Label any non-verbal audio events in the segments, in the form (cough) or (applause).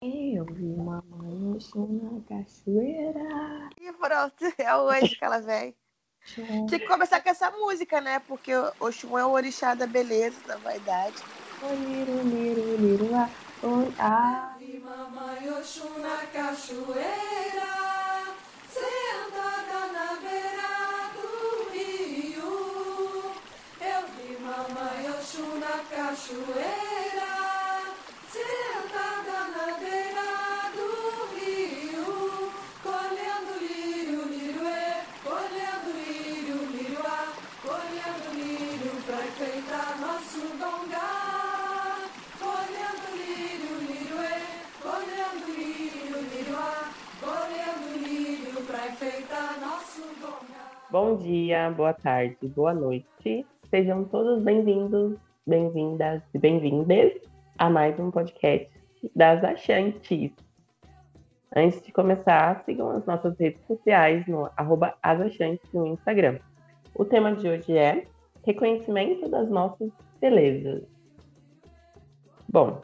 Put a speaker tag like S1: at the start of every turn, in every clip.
S1: Eu vi mamãe na cachoeira.
S2: E pronto, (laughs) é hoje que ela vem. Tinha que começar com essa música, né? Porque o Oxum é o orixá da beleza, da vaidade.
S1: Liru, liru, liru, ah, oi, ah.
S3: Vi mamãe Oxum na cachoeira, sentada na beira do rio. Eu vi mamãe Oxum na cachoeira,
S1: Bom dia, boa tarde, boa noite. Sejam todos bem-vindos, bem-vindas e bem-vindas a mais um podcast das Achantes. Antes de começar, sigam as nossas redes sociais no arroba asachantes no Instagram. O tema de hoje é reconhecimento das nossas belezas. Bom,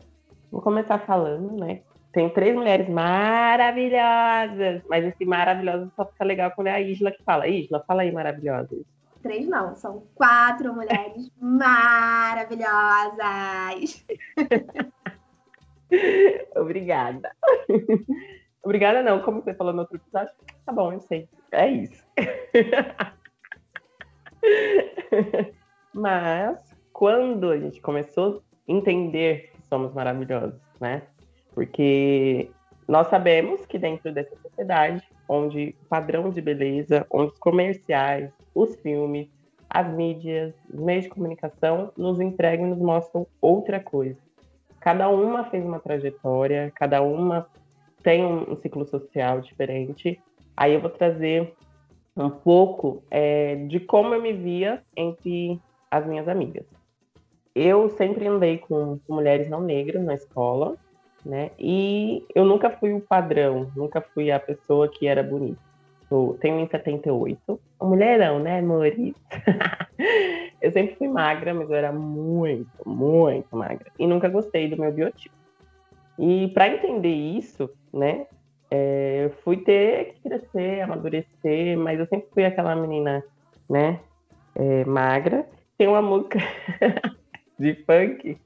S1: vou começar falando, né? Tem três mulheres maravilhosas, mas esse maravilhosa só fica legal quando é a Isla que fala. Isla, fala aí, maravilhosas.
S4: Três não, são quatro mulheres (laughs) maravilhosas. (laughs)
S1: Obrigada. (laughs) Obrigada não, como você falou no outro episódio, tá bom, eu sei. É isso. Mas quando a gente começou a entender que somos maravilhosos, né? Porque nós sabemos que dentro dessa sociedade, onde o padrão de beleza, onde os comerciais, os filmes, as mídias, os meios de comunicação nos entregam e nos mostram outra coisa. Cada uma fez uma trajetória, cada uma tem um, ciclo social diferente. Aí eu vou trazer um pouco é, de como eu me via entre as minhas amigas. Eu sempre andei com mulheres não negras na escola, né? E eu nunca fui o padrão, nunca fui a pessoa que era bonita. Eu tenho em 78, um mulherão, né, amores? (laughs) eu sempre fui magra, mas eu era muito, muito magra. E nunca gostei do meu biotipo. E para entender isso, né, é, eu fui ter que crescer, amadurecer, mas eu sempre fui aquela menina, né, é, magra. Tem uma música (laughs) de funk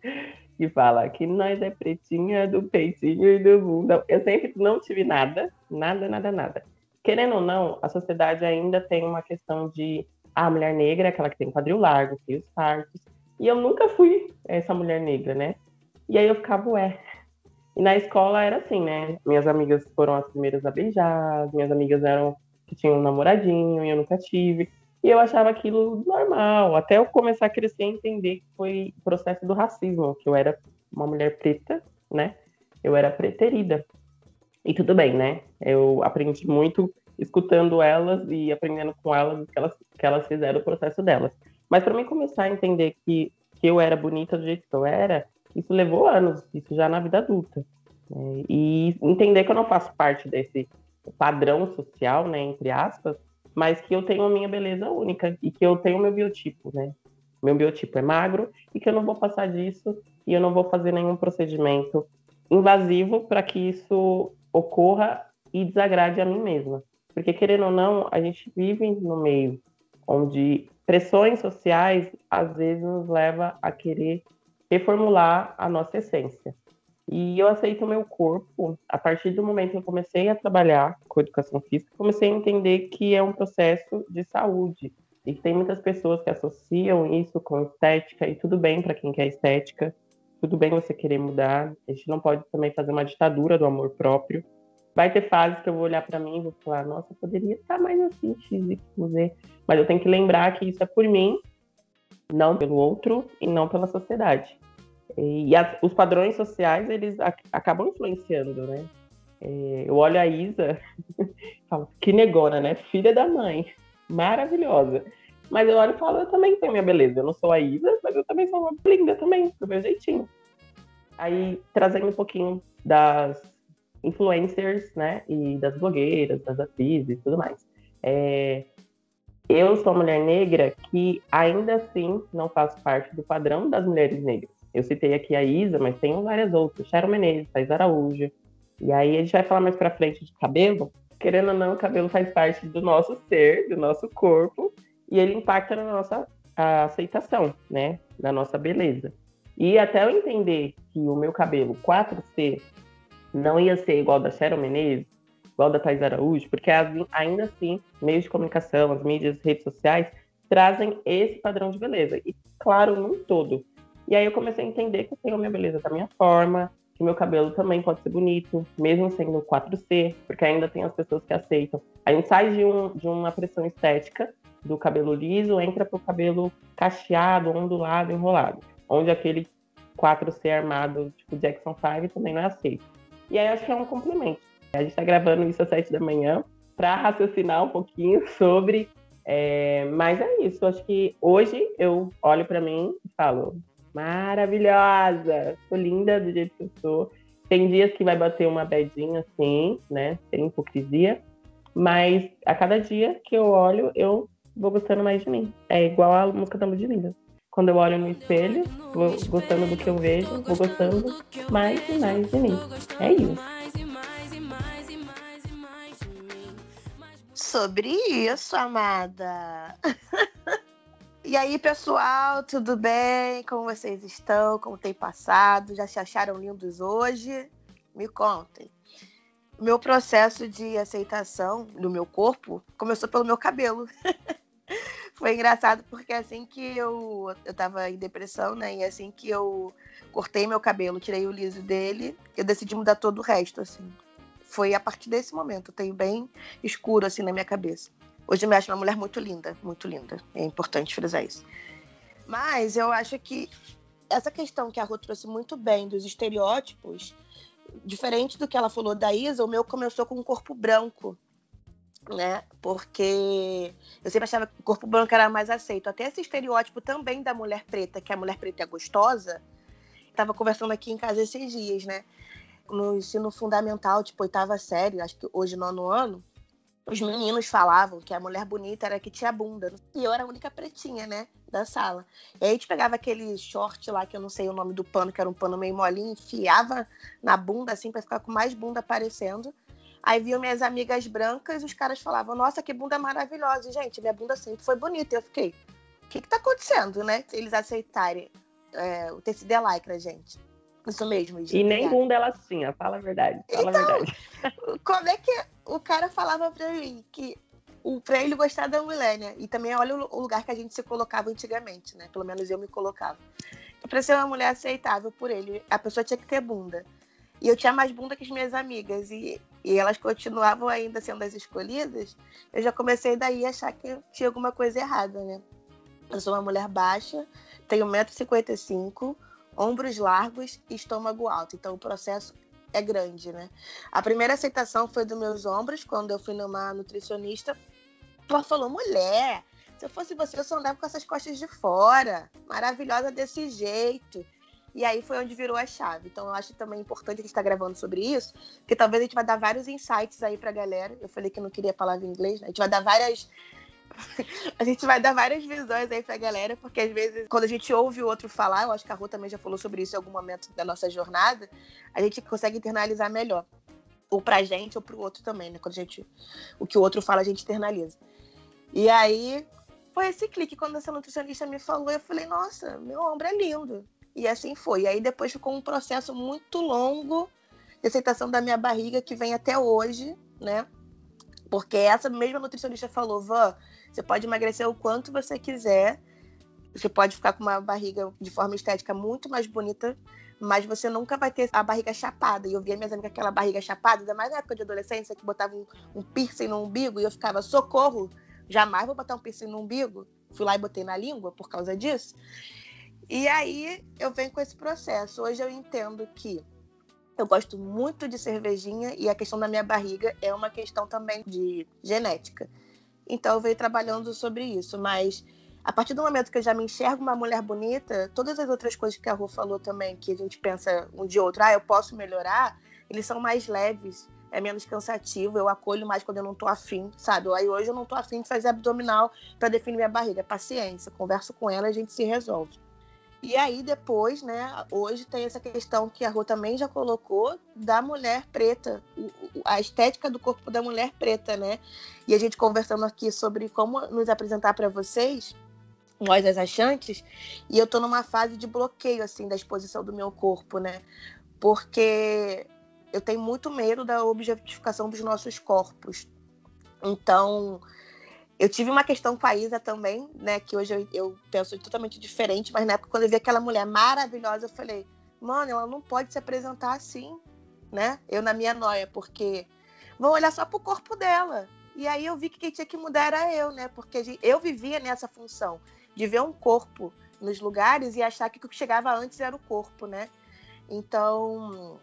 S1: que fala que nós é pretinha do peitinho e do bunda. Eu sempre não tive nada, nada, nada, nada. Querendo ou não, a sociedade ainda tem uma questão de a mulher negra aquela que tem quadril largo, seios fartos. E eu nunca fui essa mulher negra, né? E aí eu ficava, ué. E na escola era assim, né? Minhas amigas foram as primeiras a beijar, minhas amigas eram que tinham um namoradinho e eu nunca tive. E eu achava aquilo normal, até eu começar a crescer e entender que foi o processo do racismo, que eu era uma mulher preta, né? Eu era preterida. E tudo bem, né? Eu aprendi muito escutando elas e aprendendo com elas que elas, que elas fizeram o processo delas. Mas para mim começar a entender que, que eu era bonita do jeito que eu era, isso levou anos, isso já na vida adulta. Né? E entender que eu não faço parte desse padrão social, né, entre aspas, mas que eu tenho a minha beleza única e que eu tenho o meu biotipo, né? Meu biotipo é magro e que eu não vou passar disso e eu não vou fazer nenhum procedimento invasivo para que isso ocorra e desagrade a mim mesma. Porque, querendo ou não, a gente vive no meio onde pressões sociais às vezes nos leva a querer reformular a nossa essência. E eu aceito meu corpo a partir do momento que eu comecei a trabalhar com educação física, comecei a entender que é um processo de saúde e tem muitas pessoas que associam isso com estética e tudo bem para quem quer estética, tudo bem você querer mudar. A gente não pode também fazer uma ditadura do amor próprio. Vai ter fases que eu vou olhar para mim e vou falar, nossa, poderia estar mais assim, x, z. Mas eu tenho que lembrar que isso é por mim, não pelo outro e não pela sociedade. E as, os padrões sociais, eles ac acabam influenciando, né? É, eu olho a Isa (laughs) falo, que negona, né? Filha da mãe, maravilhosa. Mas eu olho e falo, eu também tenho minha beleza. Eu não sou a Isa, mas eu também sou uma linda também, do meu jeitinho. Aí, trazendo um pouquinho das influencers, né? E das blogueiras, das atrizes e tudo mais. É, eu sou uma mulher negra que ainda assim não faço parte do padrão das mulheres negras. Eu citei aqui a Isa, mas tem várias outras. Sharon Menezes, Thais Araújo, E aí a gente vai falar mais pra frente de cabelo. Querendo ou não, o cabelo faz parte do nosso ser, do nosso corpo, e ele impacta na nossa aceitação, né? Da nossa beleza. E até eu entender que o meu cabelo 4C não ia ser igual da Cheryl Menezes, igual da Thais Araújo, porque ainda assim, meios de comunicação, as mídias, as redes sociais, trazem esse padrão de beleza. E, claro, num todo. E aí eu comecei a entender que eu tenho a minha beleza da minha forma, que meu cabelo também pode ser bonito, mesmo sendo 4C, porque ainda tem as pessoas que aceitam. A gente sai de, um, de uma pressão estética do cabelo liso, entra pro cabelo cacheado, ondulado, enrolado, onde aquele 4C armado, tipo Jackson 5, também não é aceito. E aí acho que é um complemento. A gente está gravando isso às 7 da manhã para raciocinar um pouquinho (laughs) sobre. É... Mas é isso. Acho que hoje eu olho para mim e falo: maravilhosa, sou linda do jeito que eu sou. Tem dias que vai bater uma bedinha assim, né? Tem hipocrisia. Mas a cada dia que eu olho, eu vou gostando mais de mim. É igual a música da Ludmilla. Quando eu olho no espelho, vou gostando do que eu vejo, vou gostando mais e mais de mim. É isso.
S2: Sobre isso, amada. (laughs) E aí, pessoal, tudo bem? Como vocês estão? Como tem passado? Já se acharam lindos hoje? Me contem. O meu processo de aceitação do meu corpo começou pelo meu cabelo. (laughs) Foi engraçado porque assim que eu, eu tava em depressão, né? E assim que eu cortei meu cabelo, tirei o liso dele, eu decidi mudar todo o resto, assim. Foi a partir desse momento, eu tenho bem escuro assim na minha cabeça. Hoje eu me acho uma mulher muito linda, muito linda. É importante frisar isso. Mas eu acho que essa questão que a Rô trouxe muito bem dos estereótipos, diferente do que ela falou da Isa, o meu começou com um corpo branco, né? Porque eu sempre achava que o corpo branco era mais aceito. Até esse estereótipo também da mulher preta, que a mulher preta é gostosa. Estava conversando aqui em casa esses dias, né? No ensino fundamental, tipo oitava série, acho que hoje nono ano, os meninos falavam que a mulher bonita era que tinha bunda. E eu era a única pretinha, né? Da sala. E aí a gente pegava aquele short lá, que eu não sei o nome do pano, que era um pano meio molinho, enfiava na bunda, assim, pra ficar com mais bunda aparecendo. Aí viam minhas amigas brancas os caras falavam, nossa, que bunda maravilhosa. E, gente, minha bunda sempre foi bonita. E eu fiquei, o que que tá acontecendo, né? Eles aceitarem é, o tecido é lycra, gente. Isso mesmo, gente.
S1: E nem bunda ela tinha, fala a verdade. Fala então, a verdade. (laughs)
S2: Como é que o cara falava pra mim que o, pra ele gostar da mulher, né? E também olha o lugar que a gente se colocava antigamente, né? Pelo menos eu me colocava. Pra ser uma mulher aceitável por ele, a pessoa tinha que ter bunda. E eu tinha mais bunda que as minhas amigas. E, e elas continuavam ainda sendo as escolhidas. Eu já comecei daí a achar que tinha alguma coisa errada, né? Eu sou uma mulher baixa, tenho 1,55m, ombros largos e estômago alto. Então o processo é grande, né? A primeira aceitação foi dos meus ombros, quando eu fui numa nutricionista. Ela falou: mulher, se eu fosse você, eu só andava com essas costas de fora. Maravilhosa desse jeito. E aí foi onde virou a chave. Então eu acho também importante a gente estar tá gravando sobre isso, porque talvez a gente vai dar vários insights aí pra galera. Eu falei que não queria palavra em inglês, né? A gente vai dar várias (laughs) a gente vai dar várias visões aí pra galera, porque às vezes, quando a gente ouve o outro falar, eu acho que a Rô também já falou sobre isso em algum momento da nossa jornada, a gente consegue internalizar melhor. Ou pra gente, ou pro outro também, né? Quando a gente. O que o outro fala, a gente internaliza. E aí, foi esse clique. Quando essa nutricionista me falou, eu falei, nossa, meu ombro é lindo. E assim foi. E aí depois ficou um processo muito longo de aceitação da minha barriga, que vem até hoje, né? Porque essa mesma nutricionista falou, Van, você pode emagrecer o quanto você quiser, você pode ficar com uma barriga de forma estética muito mais bonita, mas você nunca vai ter a barriga chapada. E eu via minhas amigas aquela barriga chapada, ainda mais na época de adolescência, que botava um, um piercing no umbigo e eu ficava, socorro, jamais vou botar um piercing no umbigo. Fui lá e botei na língua por causa disso. E aí eu venho com esse processo. Hoje eu entendo que eu gosto muito de cervejinha e a questão da minha barriga é uma questão também de genética. Então eu venho trabalhando sobre isso, mas a partir do momento que eu já me enxergo uma mulher bonita, todas as outras coisas que a Rô falou também, que a gente pensa um de outro, ah, eu posso melhorar, eles são mais leves, é menos cansativo, eu acolho mais quando eu não tô afim, sabe? Aí hoje eu não tô afim de fazer abdominal para definir minha barriga. Paciência, converso com ela, a gente se resolve. E aí depois, né, hoje tem essa questão que a Rô também já colocou da mulher preta, a estética do corpo da mulher preta, né? E a gente conversando aqui sobre como nos apresentar para vocês, nós as achantes, e eu tô numa fase de bloqueio assim da exposição do meu corpo, né? Porque eu tenho muito medo da objetificação dos nossos corpos. Então, eu tive uma questão com a Isa também, né? Que hoje eu, eu, penso totalmente diferente, mas na época, quando eu vi aquela mulher maravilhosa, eu falei, mano, ela não pode se apresentar assim, né? Eu na minha noia, porque vão olhar só pro corpo dela. E aí eu vi que quem tinha que mudar era eu, né? Porque eu vivia nessa função de ver um corpo nos lugares e achar que o que chegava antes era o corpo, né? Então,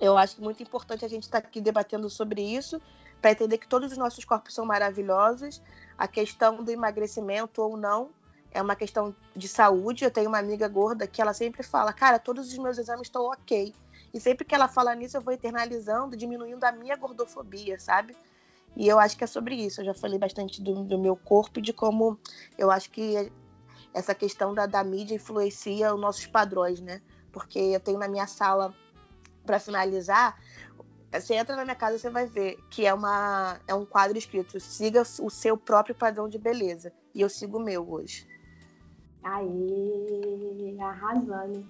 S2: eu acho muito importante a gente estar tá aqui debatendo sobre isso, para entender que todos os nossos corpos são maravilhosos. A questão do emagrecimento ou não é uma questão de saúde. Eu tenho uma amiga gorda que ela sempre fala: Cara, todos os meus exames estão ok. E sempre que ela fala nisso, eu vou internalizando, diminuindo a minha gordofobia, sabe? E eu acho que é sobre isso. Eu já falei bastante do, do meu corpo e de como eu acho que essa questão da, da mídia influencia os nossos padrões, né? Porque eu tenho na minha sala, para finalizar, você entra na minha casa, você vai ver que é, uma, é um quadro escrito: siga o seu próprio padrão de beleza. E eu sigo o meu hoje.
S4: Aê, arrasando.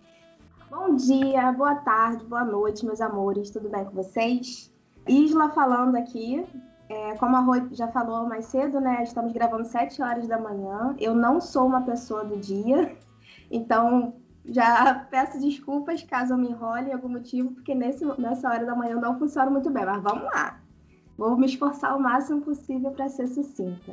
S4: Bom dia, boa tarde, boa noite, meus amores, tudo bem com vocês? Isla falando aqui. É, como a Rui já falou mais cedo, né? Estamos gravando 7 horas da manhã. Eu não sou uma pessoa do dia, (laughs) então já peço desculpas caso eu me enrole em algum motivo, porque nesse, nessa hora da manhã não funciona muito bem, mas vamos lá. Vou me esforçar o máximo possível para ser sucinta.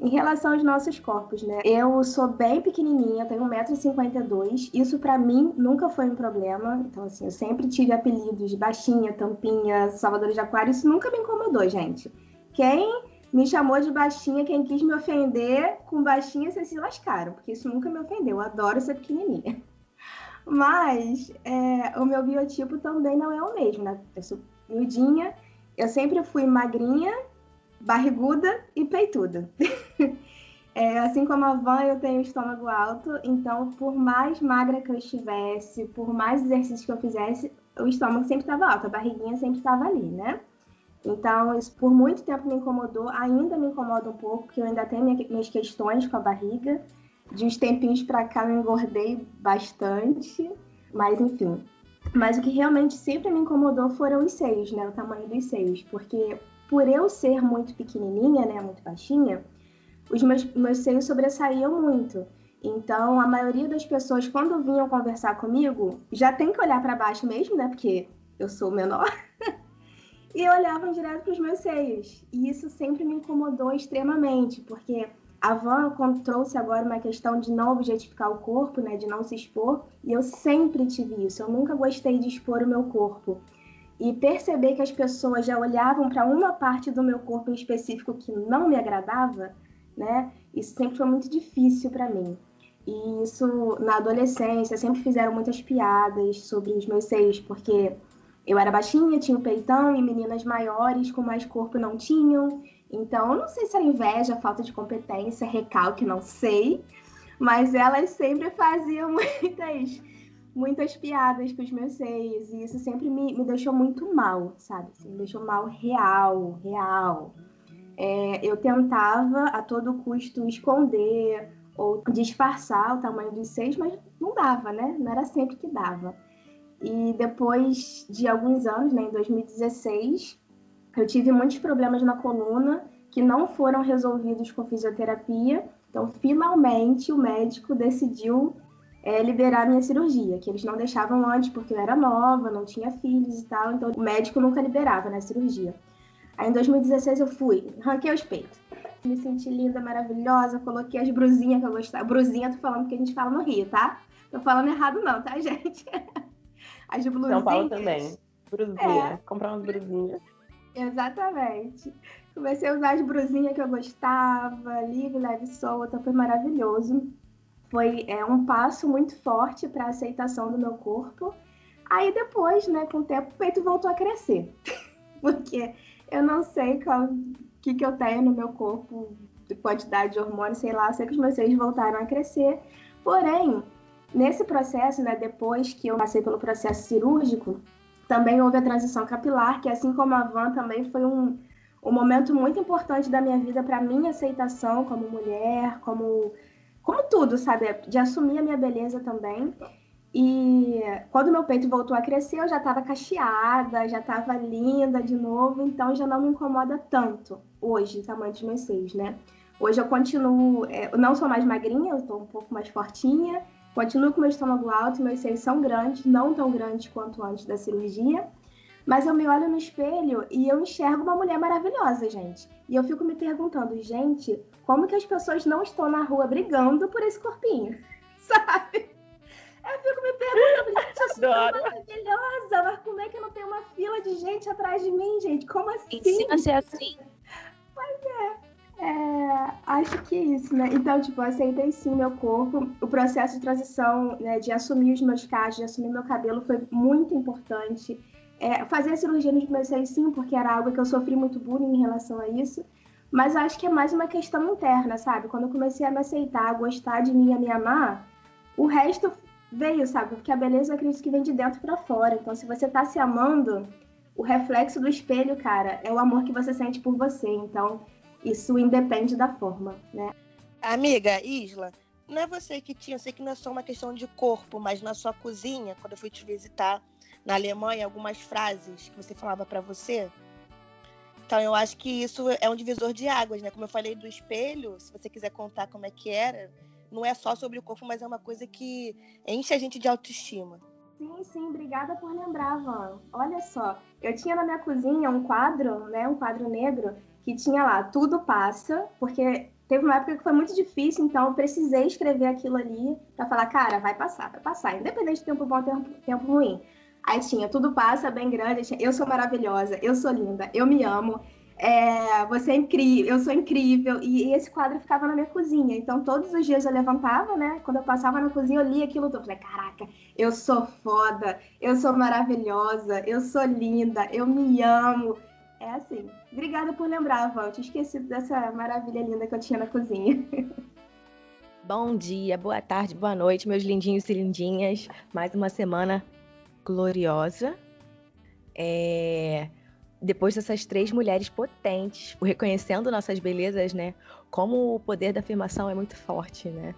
S4: Em relação aos nossos corpos, né? Eu sou bem pequenininha, tenho 1,52m. Isso para mim nunca foi um problema. Então, assim, eu sempre tive apelidos de baixinha, tampinha, salvador de aquário. Isso nunca me incomodou, gente. Quem me chamou de baixinha, quem quis me ofender com baixinha, vocês se lascaram, porque isso nunca me ofendeu. Eu adoro ser pequenininha. Mas é, o meu biotipo também não é o mesmo, né? Eu sou miudinha, eu sempre fui magrinha, barriguda e peituda. (laughs) é, assim como a Van, eu tenho estômago alto, então por mais magra que eu estivesse, por mais exercício que eu fizesse, o estômago sempre estava alto, a barriguinha sempre estava ali, né? Então, isso por muito tempo me incomodou, ainda me incomoda um pouco, porque eu ainda tenho minhas questões com a barriga. De uns tempinhos para cá eu engordei bastante, mas enfim. Mas o que realmente sempre me incomodou foram os seios, né? O tamanho dos seios. Porque por eu ser muito pequenininha, né? Muito baixinha, os meus, meus seios sobressaíam muito. Então, a maioria das pessoas, quando vinham conversar comigo, já tem que olhar para baixo mesmo, né? Porque eu sou menor. (laughs) e olhavam direto para os meus seios. E isso sempre me incomodou extremamente, porque a Van trouxe agora uma questão de não objetificar o corpo, né, de não se expor, e eu sempre tive isso. Eu nunca gostei de expor o meu corpo. E perceber que as pessoas já olhavam para uma parte do meu corpo em específico que não me agradava, né? Isso sempre foi muito difícil para mim. E isso na adolescência sempre fizeram muitas piadas sobre os meus seios, porque eu era baixinha, tinha o peitão e meninas maiores com mais corpo não tinham. Então, eu não sei se era inveja, falta de competência, recalque, não sei. Mas elas sempre faziam (laughs) muitas, muitas piadas com os meus seios. E isso sempre me, me deixou muito mal, sabe? Assim, me deixou mal real, real. É, eu tentava a todo custo esconder ou disfarçar o tamanho dos seios, mas não dava, né? Não era sempre que dava. E depois de alguns anos, né, em 2016, eu tive muitos problemas na coluna que não foram resolvidos com fisioterapia. Então, finalmente, o médico decidiu é, liberar minha cirurgia, que eles não deixavam antes porque eu era nova, não tinha filhos e tal. Então, o médico nunca liberava na né, cirurgia. Aí, em 2016, eu fui, ranquei os peitos. Me senti linda, maravilhosa, coloquei as brusinhas que eu gostava. Brusinha, tô falando que a gente fala no Rio, tá? Tô falando errado, não, tá, (laughs) gente?
S1: As blusinhas. São Paulo também. Brusinha. É. Comprar umas brusinhas.
S4: Exatamente. Comecei a usar as brusinhas que eu gostava, livre, leve, solta, foi maravilhoso. Foi é, um passo muito forte para a aceitação do meu corpo. Aí depois, né, com o tempo, o peito voltou a crescer. (laughs) Porque eu não sei o que, que eu tenho no meu corpo, de quantidade de hormônio, sei lá, sei que os meus seios voltaram a crescer. Porém, Nesse processo, né, depois que eu passei pelo processo cirúrgico, também houve a transição capilar, que assim como a Van também foi um, um momento muito importante da minha vida para minha aceitação como mulher, como como tudo, sabe, de assumir a minha beleza também. E quando meu peito voltou a crescer, eu já estava cacheada, já estava linda de novo, então já não me incomoda tanto hoje tamanho dos meus seios, né? Hoje eu continuo, é, não sou mais magrinha, eu estou um pouco mais fortinha, continuo com meu estômago alto, meus seios são grandes, não tão grandes quanto antes da cirurgia, mas eu me olho no espelho e eu enxergo uma mulher maravilhosa, gente. E eu fico me perguntando, gente, como que as pessoas não estão na rua brigando por esse corpinho? (laughs) Sabe? Eu fico me perguntando, gente, eu sou maravilhosa, mas como é que não tem uma fila de gente atrás de mim, gente? Como assim?
S2: Ensina a ser assim.
S4: Pois é. É, acho que é isso, né? Então, tipo, aceitei sim meu corpo. O processo de transição, né, de assumir os meus cachos, de assumir meu cabelo foi muito importante. É, fazer a cirurgia nos meus seios, sim, porque era algo que eu sofri muito bullying em relação a isso. Mas acho que é mais uma questão interna, sabe? Quando eu comecei a me aceitar, a gostar de mim, a me amar, o resto veio, sabe? Porque a beleza eu acredito que vem de dentro para fora. Então, se você tá se amando, o reflexo do espelho, cara, é o amor que você sente por você. Então, isso independe da forma, né?
S2: Amiga, Isla, não é você que tinha, eu sei que não é só uma questão de corpo, mas na sua cozinha, quando eu fui te visitar na Alemanha, algumas frases que você falava para você. Então, eu acho que isso é um divisor de águas, né? Como eu falei do espelho, se você quiser contar como é que era, não é só sobre o corpo, mas é uma coisa que enche a gente de autoestima.
S4: Sim, sim, obrigada por lembrar, Van. Olha só, eu tinha na minha cozinha um quadro, né, um quadro negro, que tinha lá, tudo passa, porque teve uma época que foi muito difícil, então eu precisei escrever aquilo ali para falar, cara, vai passar, vai passar, independente de tempo bom ou tempo, ruim. Aí tinha, tudo passa bem grande, tinha, eu sou maravilhosa, eu sou linda, eu me amo, é, você é incrível, eu sou incrível. E, e, esse quadro ficava na minha cozinha. Então, todos os dias eu levantava, né? Quando eu passava na cozinha, eu lia aquilo tudo. Falei, caraca, eu sou foda, eu sou maravilhosa, eu sou linda, eu me amo. É assim. Obrigada por lembrar, Val. Eu tinha esquecido dessa maravilha linda que eu tinha na cozinha. (laughs)
S5: Bom dia, boa tarde, boa noite, meus lindinhos e lindinhas. Mais uma semana gloriosa. É depois dessas três mulheres potentes, reconhecendo nossas belezas, né? Como o poder da afirmação é muito forte, né?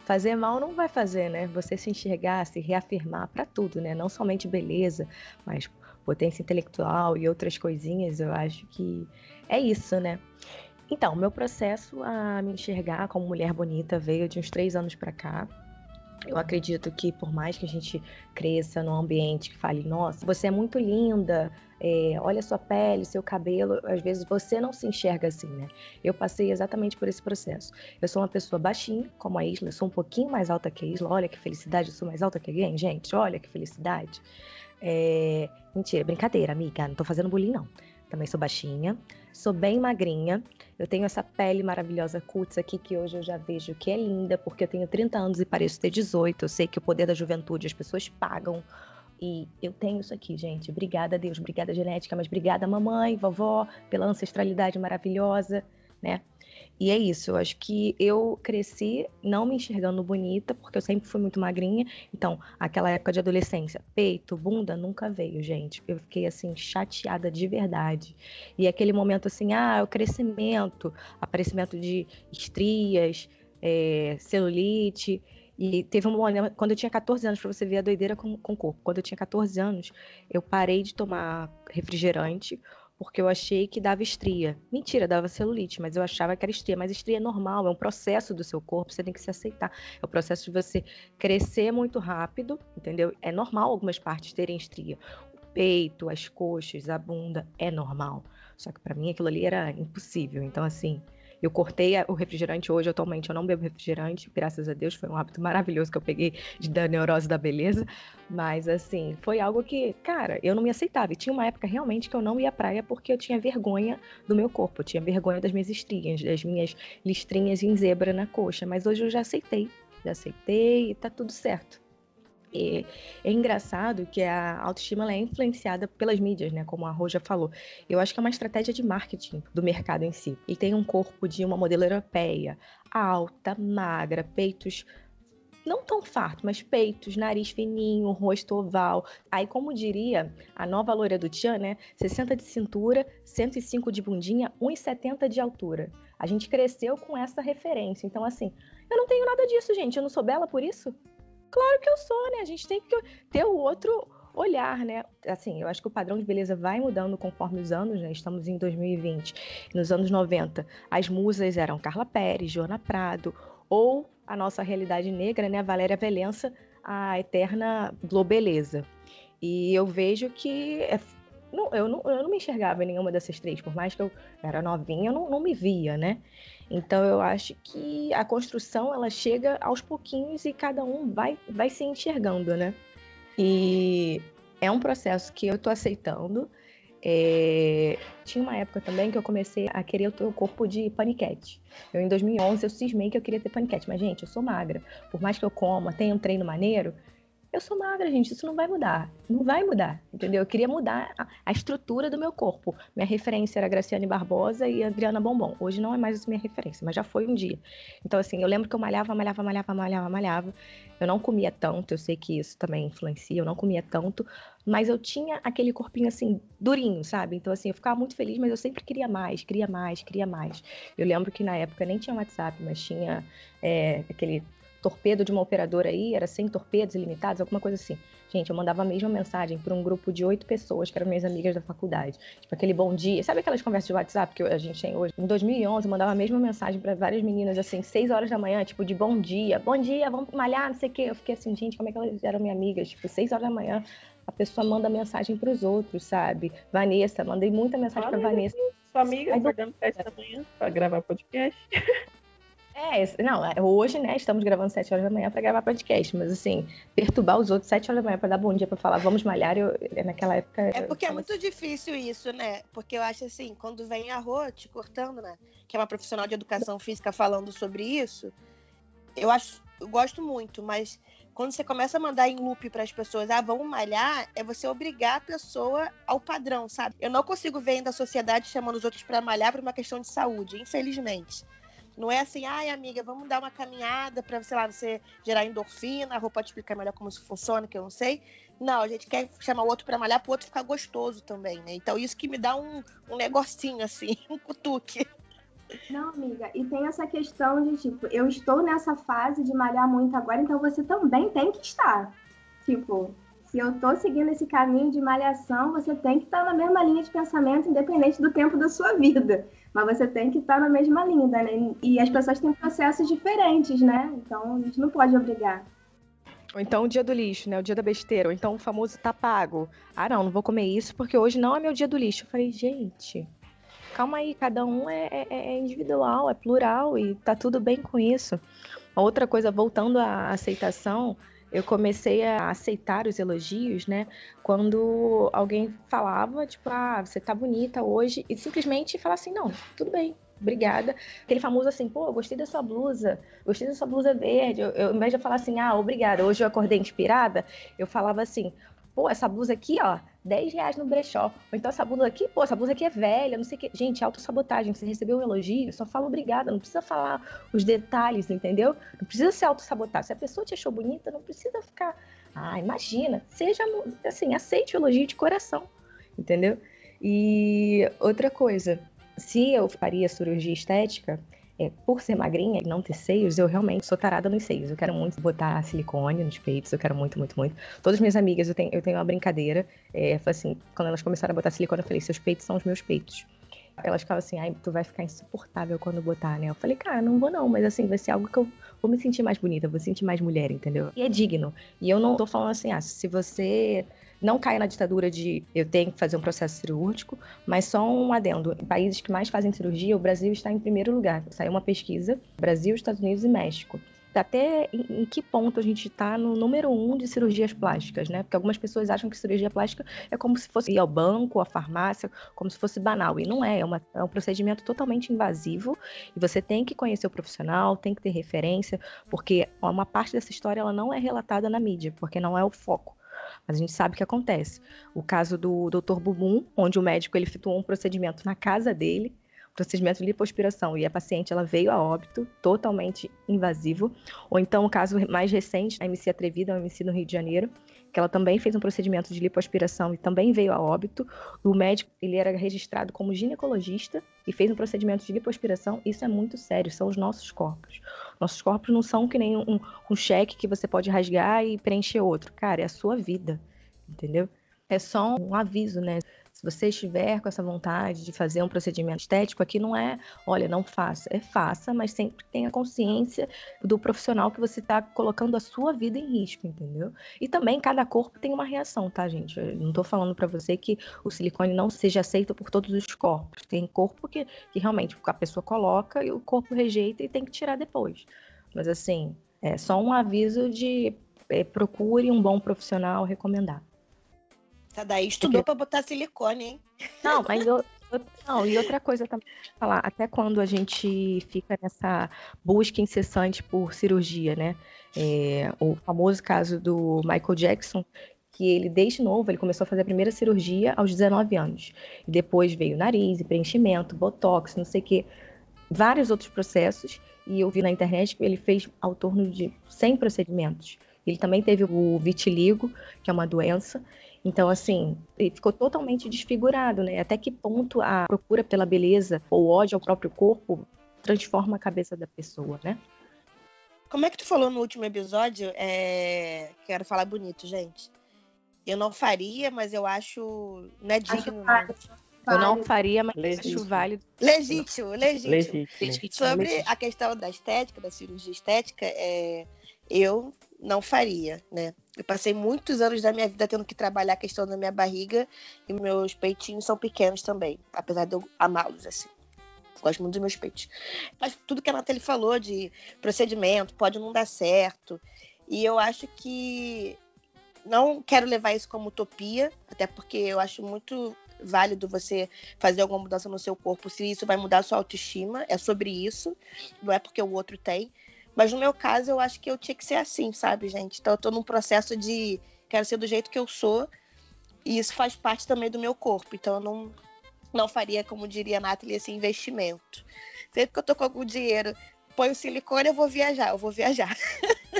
S5: Fazer mal não vai fazer, né? Você se enxergar, se reafirmar para tudo, né? Não somente beleza, mas potência intelectual e outras coisinhas, eu acho que é isso, né? Então, meu processo a me enxergar como mulher bonita veio de uns três anos para cá. Eu acredito que por mais que a gente cresça num ambiente que fale, nossa, você é muito linda, é, olha sua pele, seu cabelo, às vezes você não se enxerga assim, né? Eu passei exatamente por esse processo. Eu sou uma pessoa baixinha, como a Isla, eu sou um pouquinho mais alta que a Isla, olha que felicidade, eu sou mais alta que alguém, gente, olha que felicidade. É... Mentira, brincadeira, amiga, não tô fazendo bullying não. Também sou baixinha, sou bem magrinha, eu tenho essa pele maravilhosa cutis aqui que hoje eu já vejo que é linda, porque eu tenho 30 anos e pareço ter 18. Eu sei que o poder da juventude as pessoas pagam. E eu tenho isso aqui, gente. Obrigada, Deus. Obrigada, genética. Mas obrigada, mamãe, vovó, pela ancestralidade maravilhosa, né? E é isso, eu acho que eu cresci não me enxergando bonita, porque eu sempre fui muito magrinha. Então, aquela época de adolescência, peito, bunda, nunca veio, gente. Eu fiquei assim, chateada de verdade. E aquele momento assim, ah, o crescimento, aparecimento de estrias, é, celulite. E teve um momento, quando eu tinha 14 anos, para você ver a doideira com, com o corpo, quando eu tinha 14 anos, eu parei de tomar refrigerante porque eu achei que dava estria. Mentira, dava celulite, mas eu achava que era estria. Mas estria é normal, é um processo do seu corpo, você tem que se aceitar. É o processo de você crescer muito rápido, entendeu? É normal algumas partes terem estria. O peito, as coxas, a bunda, é normal. Só que para mim aquilo ali era impossível. Então, assim, eu cortei o refrigerante hoje, atualmente eu não bebo refrigerante, graças a Deus, foi um hábito maravilhoso que eu peguei de da neurose da beleza. Mas assim, foi algo que, cara, eu não me aceitava. E tinha uma época realmente que eu não ia à praia porque eu tinha vergonha do meu corpo, eu tinha vergonha das minhas estrias, das minhas listrinhas em zebra na coxa. Mas hoje eu já aceitei, já aceitei e tá tudo certo. E é engraçado que a autoestima é influenciada pelas mídias, né? Como a Roja falou. Eu acho que é uma estratégia de marketing do mercado em si. Ele tem um corpo de uma modelo europeia, alta, magra, peitos não tão farto, mas peitos, nariz fininho, rosto oval. Aí, como diria a nova loira do Tchan, né? 60 de cintura, 105 de bundinha, 1,70 de altura. A gente cresceu com essa referência. Então, assim, eu não tenho nada disso, gente. Eu não sou bela por isso? Claro que eu sou, né? A gente tem que ter o outro olhar, né? Assim, eu acho que o padrão de beleza vai mudando conforme os anos, né? Estamos em 2020. Nos anos 90, as musas eram Carla Pérez, Joana Prado, ou a nossa realidade negra, né? Valéria Velença, a eterna Globeleza. E eu vejo que é, não, eu, não, eu não me enxergava em nenhuma dessas três, por mais que eu era novinha, eu não, não me via, né? Então eu acho que a construção ela chega aos pouquinhos e cada um vai, vai se enxergando, né? E é um processo que eu tô aceitando. É... Tinha uma época também que eu comecei a querer o corpo de paniquete. Eu, em 2011, eu cismei que eu queria ter paniquete. Mas, gente, eu sou magra. Por mais que eu coma, tenha um treino maneiro, eu sou magra, gente, isso não vai mudar. Não vai mudar, entendeu? Eu queria mudar a, a estrutura do meu corpo. Minha referência era Graciane Barbosa e Adriana Bombom. Hoje não é mais minha referência, mas já foi um dia. Então, assim, eu lembro que eu malhava, malhava, malhava, malhava, malhava. Eu não comia tanto, eu sei que isso também influencia, eu não comia tanto, mas eu tinha aquele corpinho assim, durinho, sabe? Então, assim, eu ficava muito feliz, mas eu sempre queria mais, queria mais, queria mais. Eu lembro que na época nem tinha WhatsApp, mas tinha é, aquele torpedo de uma operadora aí, era 100 torpedos ilimitados, alguma coisa assim. Gente, eu mandava a mesma mensagem para um grupo de oito pessoas, que eram minhas amigas da faculdade. Tipo, aquele bom dia. Sabe aquelas conversas de WhatsApp que a gente tem hoje? Em 2011, eu mandava a mesma mensagem para várias meninas, assim, seis horas da manhã, tipo, de bom dia. Bom dia, vamos malhar, não sei o quê. Eu fiquei assim, gente, como é que elas eram minhas amigas? Tipo, seis horas da manhã, a pessoa manda mensagem para os outros, sabe? Vanessa, mandei muita mensagem para Vanessa.
S1: Sua amiga, acordando sete da manhã para gravar podcast. (laughs)
S5: É, não, é, hoje, né, estamos gravando 7 horas da manhã para gravar podcast, mas assim, perturbar os outros 7 horas da manhã para dar bom dia para falar vamos malhar, eu, naquela época.
S2: É porque é muito assim. difícil isso, né? Porque eu acho assim, quando vem a Rô te cortando, né, que é uma profissional de educação física falando sobre isso, eu acho, eu gosto muito, mas quando você começa a mandar em loop para as pessoas, ah, vamos malhar, é você obrigar a pessoa ao padrão, sabe? Eu não consigo ver ainda a sociedade chamando os outros para malhar por uma questão de saúde, infelizmente. Não é assim, ai, amiga, vamos dar uma caminhada para, sei lá, você gerar endorfina, a roupa te explicar melhor como isso funciona, que eu não sei. Não, a gente quer chamar o outro para malhar para o outro ficar gostoso também, né? Então isso que me dá um, um negocinho assim, (laughs) um cutuque.
S4: Não, amiga, e tem essa questão de tipo, eu estou nessa fase de malhar muito agora, então você também tem que estar. Tipo, se eu tô seguindo esse caminho de malhação, você tem que estar na mesma linha de pensamento, independente do tempo da sua vida mas você tem que estar na mesma linha, né? E as pessoas têm processos diferentes, né? Então a gente não pode obrigar.
S5: Ou então o dia do lixo, né? O dia da besteira. Ou então o famoso tá pago. Ah, não, não vou comer isso porque hoje não é meu dia do lixo. Eu falei, gente, calma aí, cada um é, é, é individual, é plural e tá tudo bem com isso. Outra coisa, voltando à aceitação, eu comecei a aceitar os elogios, né? Quando alguém falava, tipo, ah, você tá bonita hoje, e simplesmente falar assim, não, tudo bem, obrigada. Aquele famoso assim, pô, gostei da sua blusa, gostei da sua blusa verde. Eu, eu, ao invés de falar assim, ah, obrigada, hoje eu acordei inspirada, eu falava assim, pô, essa blusa aqui, ó, 10 reais no brechó. Ou então essa blusa aqui, pô, essa blusa aqui é velha, não sei o quê. Gente, autossabotagem. Você recebeu um elogio, só fala obrigada. Não precisa falar os detalhes, entendeu? Não precisa se autossabotar. Se a pessoa te achou bonita, não precisa ficar. Ah, imagina. Seja, assim, aceite o elogio de coração, entendeu? E outra coisa, se eu faria cirurgia estética, é, por ser magrinha e não ter seios, eu realmente sou tarada nos seios. Eu quero muito botar silicone nos peitos, eu quero muito, muito, muito. Todas as minhas amigas, eu tenho, eu tenho uma brincadeira. É, assim, quando elas começaram a botar silicone, eu falei: seus peitos são os meus peitos. Elas ficavam assim, ai, tu vai ficar insuportável quando botar, né? Eu falei, cara, não vou não, mas assim, vai ser algo que eu vou me sentir mais bonita, vou sentir mais mulher, entendeu? E é digno. E eu não tô falando assim, ah, se você não caia na ditadura de eu tenho que fazer um processo cirúrgico, mas só um adendo. Em países que mais fazem cirurgia, o Brasil está em primeiro lugar. Saiu uma pesquisa: Brasil, Estados Unidos e México até em, em, que ponto a gente está no número um de cirurgias plásticas, né? Porque algumas pessoas acham que cirurgia plástica é como se fosse ir ao banco, à farmácia, como se fosse banal. E não é, é, uma, é um procedimento totalmente invasivo e você tem que conhecer o profissional, tem que ter referência, porque uma parte dessa história ela não é relatada na mídia, porque não é o foco. Mas a gente sabe o que acontece. O caso do Dr. Bubum, onde o médico ele efetuou um procedimento na casa dele, procedimento de lipoaspiração e a paciente ela veio a óbito, totalmente invasivo, ou então o caso mais recente, a MC Atrevida, a MC no Rio de Janeiro, que ela também fez um procedimento de lipoaspiração e também veio a óbito. O médico, ele era registrado como ginecologista e fez um procedimento de lipoaspiração. Isso é muito sério, são os nossos corpos. Nossos corpos não são que nem um, um cheque que você pode rasgar e preencher outro. Cara, é a sua vida, entendeu? É só um aviso, né? Se você estiver com essa vontade de fazer um procedimento estético, aqui não é, olha, não faça. É faça, mas sempre tenha consciência do profissional que você está colocando a sua vida em risco, entendeu? E também cada corpo tem uma reação, tá, gente? Eu não estou falando para você que o silicone não seja aceito por todos os corpos. Tem corpo que, que realmente a pessoa coloca e o corpo rejeita e tem que tirar depois. Mas assim, é só um aviso de é, procure um bom profissional recomendado.
S2: Essa daí estudou para botar silicone, hein?
S5: Não, mas eu, eu, não, e outra coisa também falar, até quando a gente fica nessa busca incessante por cirurgia, né? É, o famoso caso do Michael Jackson, que ele desde novo, ele começou a fazer a primeira cirurgia aos 19 anos. E depois veio nariz, preenchimento, botox, não sei o quê, vários outros processos. E eu vi na internet que ele fez ao torno de 100 procedimentos. Ele também teve o vitiligo, que é uma doença, então, assim, ele ficou totalmente desfigurado, né? Até que ponto a procura pela beleza ou ódio ao próprio corpo transforma a cabeça da pessoa, né?
S2: Como é que tu falou no último episódio? É... Quero falar bonito, gente. Eu não faria, mas eu acho. Não é digno.
S5: Acho eu não faria, mas legítimo. acho válido.
S2: Legítimo, legítimo. legítimo. legítimo. Sobre a questão da estética, da cirurgia estética, é... eu não faria, né? Eu passei muitos anos da minha vida tendo que trabalhar a questão da minha barriga e meus peitinhos são pequenos também, apesar de eu amá-los assim. Gosto muito dos meus peitos. Mas tudo que a Nathalie falou de procedimento pode não dar certo. E eu acho que não quero levar isso como utopia, até porque eu acho muito válido você fazer alguma mudança no seu corpo se isso vai mudar a sua autoestima. É sobre isso, não é porque o outro tem. Mas no meu caso, eu acho que eu tinha que ser assim, sabe, gente? Então eu tô num processo de quero ser do jeito que eu sou. E isso faz parte também do meu corpo. Então eu não, não faria, como diria a Nathalie, esse investimento. Sempre que eu tô com algum dinheiro, põe o silicone, eu vou viajar, eu vou viajar.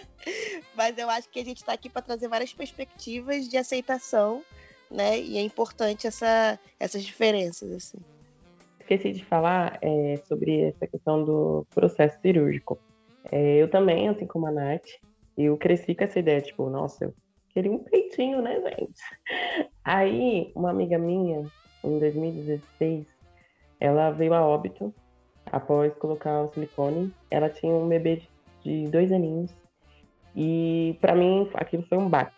S2: (laughs) Mas eu acho que a gente está aqui para trazer várias perspectivas de aceitação, né? E é importante essa, essas diferenças, assim.
S1: Esqueci de falar é, sobre essa questão do processo cirúrgico. É, eu também, assim como a Nath, eu cresci com essa ideia, tipo, nossa, eu queria um peitinho, né, gente? Aí, uma amiga minha, em 2016, ela veio a óbito após colocar o silicone. Ela tinha um bebê de dois aninhos. E para mim, aquilo foi um baque.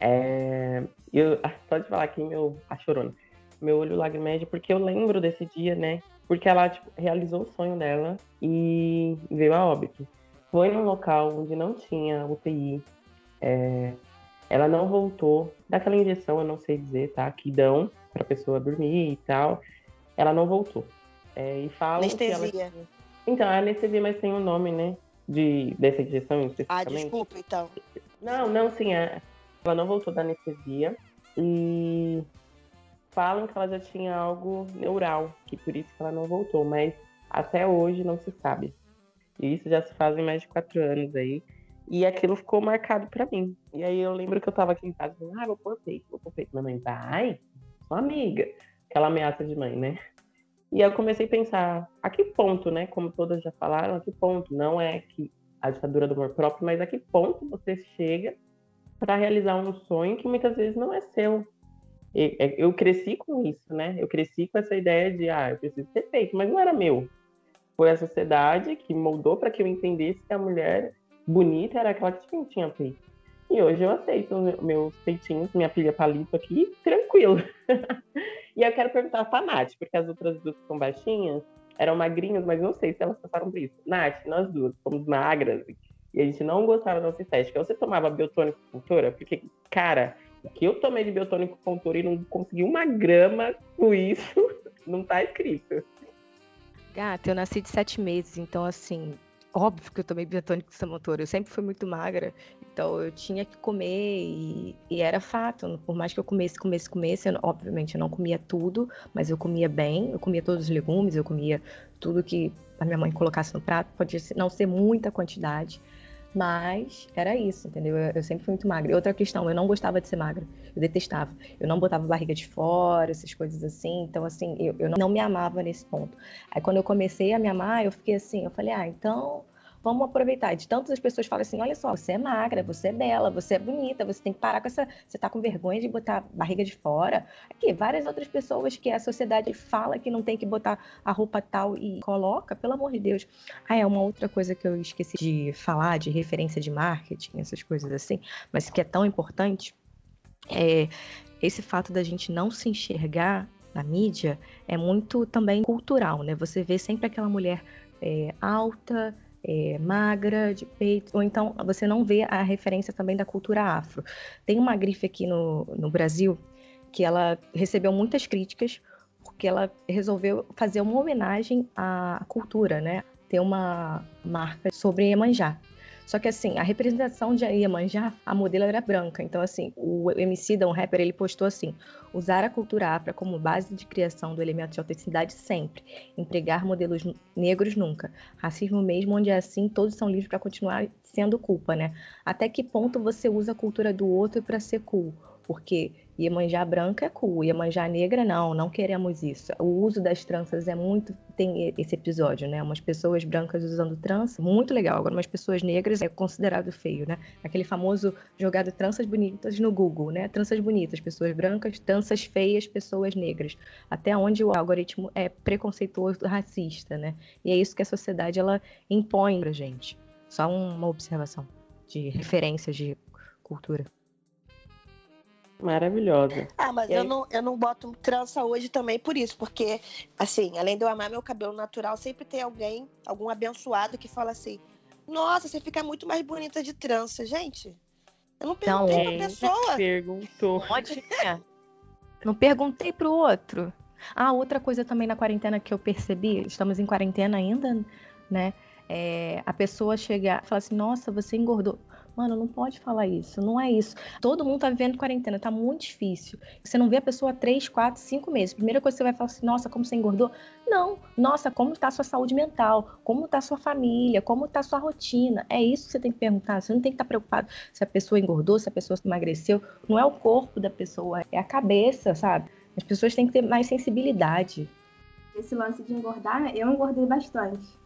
S1: É, eu, só de falar aqui, meu, a chorona, meu olho lagrimeja, porque eu lembro desse dia, né? Porque ela tipo, realizou o sonho dela e veio a óbito. Foi num local onde não tinha UTI. É, ela não voltou daquela injeção, eu não sei dizer, tá? Que dão para pessoa dormir e tal. Ela não voltou. É, e falam
S2: anestesia.
S1: Que ela... Então, a anestesia, mas tem um nome, né? De, dessa injeção especificamente.
S2: Ah, desculpa, então.
S1: Não, não, sim. Ela não voltou da anestesia. E falam que ela já tinha algo neural, que por isso que ela não voltou, mas até hoje não se sabe. E isso já se fazem mais de quatro anos aí. E aquilo ficou marcado para mim. E aí eu lembro que eu tava aqui em casa, falando, ah, vou pôr peito, vou pôr peito. Minha mãe, vai, sua amiga. Aquela ameaça de mãe, né? E aí eu comecei a pensar, a que ponto, né? Como todas já falaram, a que ponto? Não é que a ditadura do amor próprio, mas a que ponto você chega para realizar um sonho que muitas vezes não é seu, eu cresci com isso, né? Eu cresci com essa ideia de, ah, eu preciso ter peito, mas não era meu. Foi a sociedade que moldou para que eu entendesse que a mulher bonita era aquela que tinha peito. E hoje eu aceito meus peitinhos, minha filha palito aqui, tranquilo. (laughs) e eu quero perguntar pra Nath, porque as outras duas que são baixinhas, eram magrinhas, mas não sei se elas passaram por isso. Nath, nós duas somos magras e a gente não gostava da nossa estética. Você tomava biotônico cultura? Porque, cara, que eu tomei de biotônico Fontoura e não consegui uma grama com isso, (laughs) não tá escrito.
S5: Gata, eu nasci de sete meses, então assim, óbvio que eu tomei biotônico Samotor. Eu sempre fui muito magra, então eu tinha que comer e, e, era fato. Por mais que eu comesse, comesse, comesse, eu, obviamente eu não comia tudo, mas eu comia bem. Eu comia todos os legumes, eu comia tudo que a minha mãe colocasse no prato. Podia não ser muita quantidade, mas era isso, entendeu? Eu, eu, sempre fui muito magra. E outra questão, eu não gostava de ser magra. Eu detestava. Eu não botava barriga de fora, essas coisas assim. Então, assim, eu, eu não me amava nesse ponto. Aí, quando eu comecei a me amar, eu fiquei assim, eu falei, ah, então vamos aproveitar. De tantas as pessoas falam assim: olha só, você é magra, você é bela, você é bonita, você tem que parar com essa. Você tá com vergonha de botar barriga de fora. Aqui, várias outras pessoas que a sociedade fala que não tem que botar a roupa tal e coloca, pelo amor de Deus. Ah, é uma outra coisa que eu esqueci de falar, de referência de marketing, essas coisas assim, mas que é tão importante. É esse fato da gente não se enxergar na mídia é muito também cultural, né? Você vê sempre aquela mulher é, alta, é, magra, de peito, ou então você não vê a referência também da cultura afro. Tem uma grife aqui no, no Brasil que ela recebeu muitas críticas porque ela resolveu fazer uma homenagem à cultura, né? Ter uma marca sobre Iemanjá. Só que assim, a representação de Iemanjá, a modelo era branca. Então assim, o MC da um rapper, ele postou assim: usar a cultura afra como base de criação do elemento de autenticidade sempre, empregar modelos negros nunca. Racismo mesmo, onde é assim, todos são livres para continuar sendo culpa, né? Até que ponto você usa a cultura do outro para ser cool? Porque Iemanjá branca é cool, Iemanjá negra não, não queremos isso. O uso das tranças é muito. Tem esse episódio, né? Umas pessoas brancas usando trança, muito legal. Agora, umas pessoas negras é considerado feio, né? Aquele famoso jogado tranças bonitas no Google, né? Tranças bonitas, pessoas brancas, tranças feias, pessoas negras. Até onde o algoritmo é preconceituoso, racista, né? E é isso que a sociedade ela impõe pra gente. Só uma observação de referências de cultura
S1: maravilhosa.
S2: Ah, mas eu, não, eu não boto trança hoje também por isso, porque, assim, além de eu amar meu cabelo natural, sempre tem alguém, algum abençoado que fala assim: Nossa, você fica muito mais bonita de trança. Gente, eu não perguntei não, pra pessoa.
S1: Perguntou.
S5: Pode Não perguntei pro outro. Ah, outra coisa também na quarentena que eu percebi, estamos em quarentena ainda, né? É, a pessoa chega e fala assim: Nossa, você engordou. Mano, não pode falar isso, não é isso. Todo mundo tá vivendo quarentena, tá muito difícil. Você não vê a pessoa há 3, 4, 5 meses. Primeira coisa que você vai falar assim, nossa, como você engordou? Não, nossa, como tá a sua saúde mental? Como tá a sua família? Como tá a sua rotina? É isso que você tem que perguntar. Você não tem que estar tá preocupado se a pessoa engordou, se a pessoa emagreceu. Não é o corpo da pessoa, é a cabeça, sabe? As pessoas têm que ter mais sensibilidade.
S4: Esse lance de engordar, eu engordei bastante.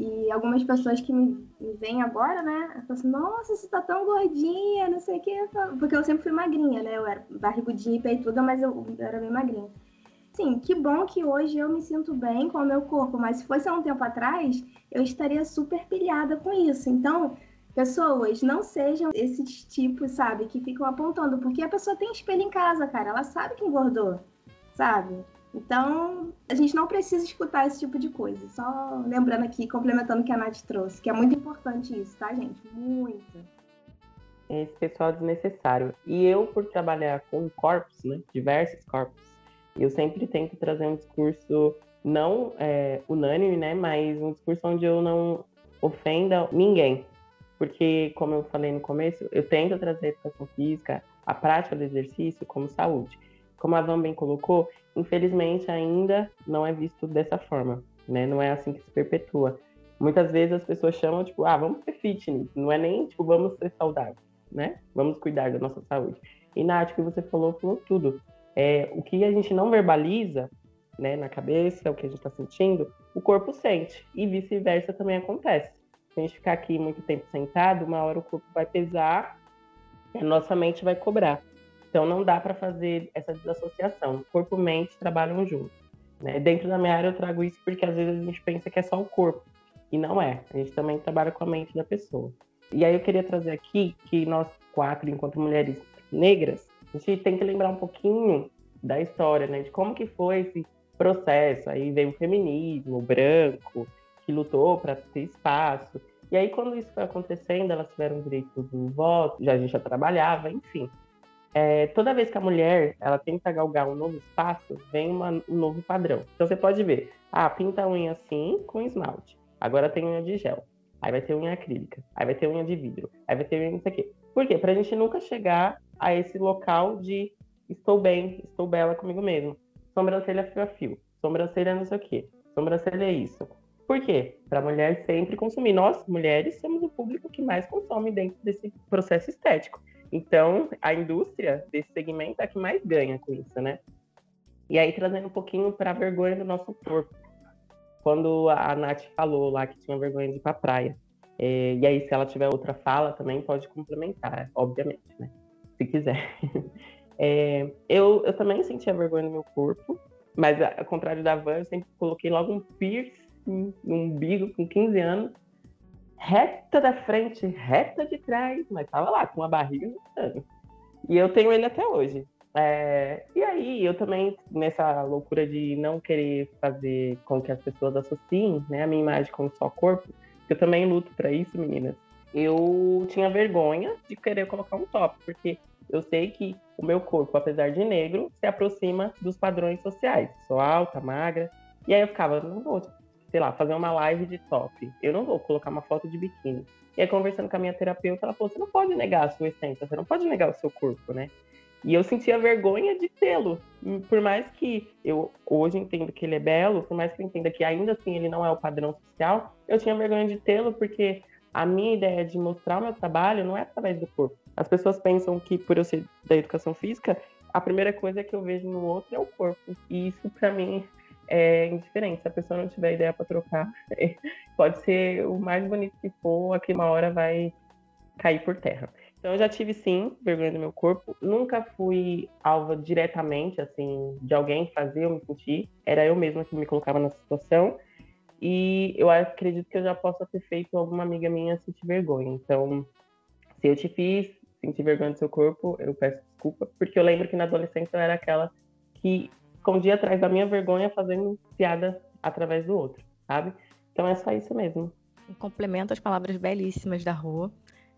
S4: E algumas pessoas que me, me veem agora, né? Falam assim, nossa, você tá tão gordinha, não sei o que. Porque eu sempre fui magrinha, né? Eu era barrigudinha e peituda, mas eu, eu era bem magrinha. Sim, que bom que hoje eu me sinto bem com o meu corpo, mas se fosse há um tempo atrás, eu estaria super pilhada com isso. Então, pessoas, não sejam esses tipos, sabe, que ficam apontando, porque a pessoa tem espelho em casa, cara, ela sabe que engordou, sabe? Então, a gente não precisa escutar esse tipo de coisa. Só lembrando aqui, complementando o que a Nath trouxe, que é muito importante isso, tá, gente? Muito.
S1: Esse pessoal é desnecessário. E eu, por trabalhar com corpos, né, diversos corpos, eu sempre tento trazer um discurso não é, unânime, né, mas um discurso onde eu não ofenda ninguém. Porque, como eu falei no começo, eu tento trazer a educação física, a prática do exercício como saúde. Como a Van bem colocou, infelizmente ainda não é visto dessa forma, né? Não é assim que se perpetua. Muitas vezes as pessoas chamam, tipo, ah, vamos ser fitness, não é nem, tipo, vamos ser saudáveis, né? Vamos cuidar da nossa saúde. E Nath, que você falou, falou tudo. É, o que a gente não verbaliza, né, na cabeça, o que a gente está sentindo, o corpo sente. E vice-versa também acontece. Se a gente ficar aqui muito tempo sentado, uma hora o corpo vai pesar a nossa mente vai cobrar. Então não dá para fazer essa desassociação. Corpo e mente trabalham juntos. Né? Dentro da minha área eu trago isso porque às vezes a gente pensa que é só o corpo. E não é. A gente também trabalha com a mente da pessoa. E aí eu queria trazer aqui que nós quatro, enquanto mulheres negras, a gente tem que lembrar um pouquinho da história, né? De como que foi esse processo. Aí veio o feminismo, o branco, que lutou para ter espaço. E aí, quando isso foi acontecendo, elas tiveram direito do voto, já a gente já trabalhava, enfim é, toda vez que a mulher ela tenta galgar um novo espaço, vem uma, um novo padrão. Então você pode ver, ah, pinta a unha assim com esmalte. Agora tem unha de gel. Aí vai ter unha acrílica, aí vai ter unha de vidro, aí vai ter unha não sei o quê. Por quê? Pra gente nunca chegar a esse local de estou bem, estou bela comigo mesmo. Sobrancelha fio a fio, sobrancelha não sei o quê, sobrancelha é isso. Por quê? Para a mulher sempre consumir. Nós, mulheres, somos o público que mais consome dentro desse processo estético. Então, a indústria desse segmento é a que mais ganha com isso, né? E aí, trazendo um pouquinho para a vergonha do nosso corpo. Quando a Nath falou lá que tinha vergonha de ir para praia. É, e aí, se ela tiver outra fala, também pode complementar, obviamente, né? Se quiser. (laughs) É, eu, eu também sentia vergonha no meu corpo, mas ao contrário da Van, eu sempre coloquei logo um piercing no umbigo com 15 anos, reta da frente, reta de trás, mas tava lá com a barriga mostrando. E eu tenho ele até hoje. É, e aí, eu também, nessa loucura de não querer fazer com que as pessoas associem né, a minha imagem com só corpo, eu também luto para isso, meninas. Eu tinha vergonha de querer colocar um top, porque eu sei que o meu corpo, apesar de negro, se aproxima dos padrões sociais. Sou alta, magra. E aí eu ficava, não vou, sei lá, fazer uma live de top. Eu não vou colocar uma foto de biquíni. E aí, conversando com a minha terapeuta, ela falou: você não pode negar a sua essência, você não pode negar o seu corpo, né? E eu sentia vergonha de tê-lo. Por mais que eu hoje entendo que ele é belo, por mais que eu entenda que ainda assim ele não é o padrão social, eu tinha vergonha de tê-lo porque a minha ideia de mostrar o meu trabalho não é através do corpo. As pessoas pensam que por eu ser da educação física, a primeira coisa que eu vejo no outro é o corpo. E isso para mim é indiferente. Se a pessoa não tiver ideia para trocar, (laughs) pode ser o mais bonito que for, aqui uma hora vai cair por terra. Então eu já tive sim vergonha do meu corpo. Nunca fui alva diretamente assim de alguém fazer eu me sentir. Era eu mesma que me colocava na situação. E eu acredito que eu já possa ter feito alguma amiga minha sentir vergonha. Então, se eu te fiz sentir vergonha do seu corpo, eu peço desculpa, porque eu lembro que na adolescência eu era aquela que escondia atrás da minha vergonha fazendo piada através do outro, sabe? Então é só isso mesmo.
S5: Complemento as palavras belíssimas da Rua.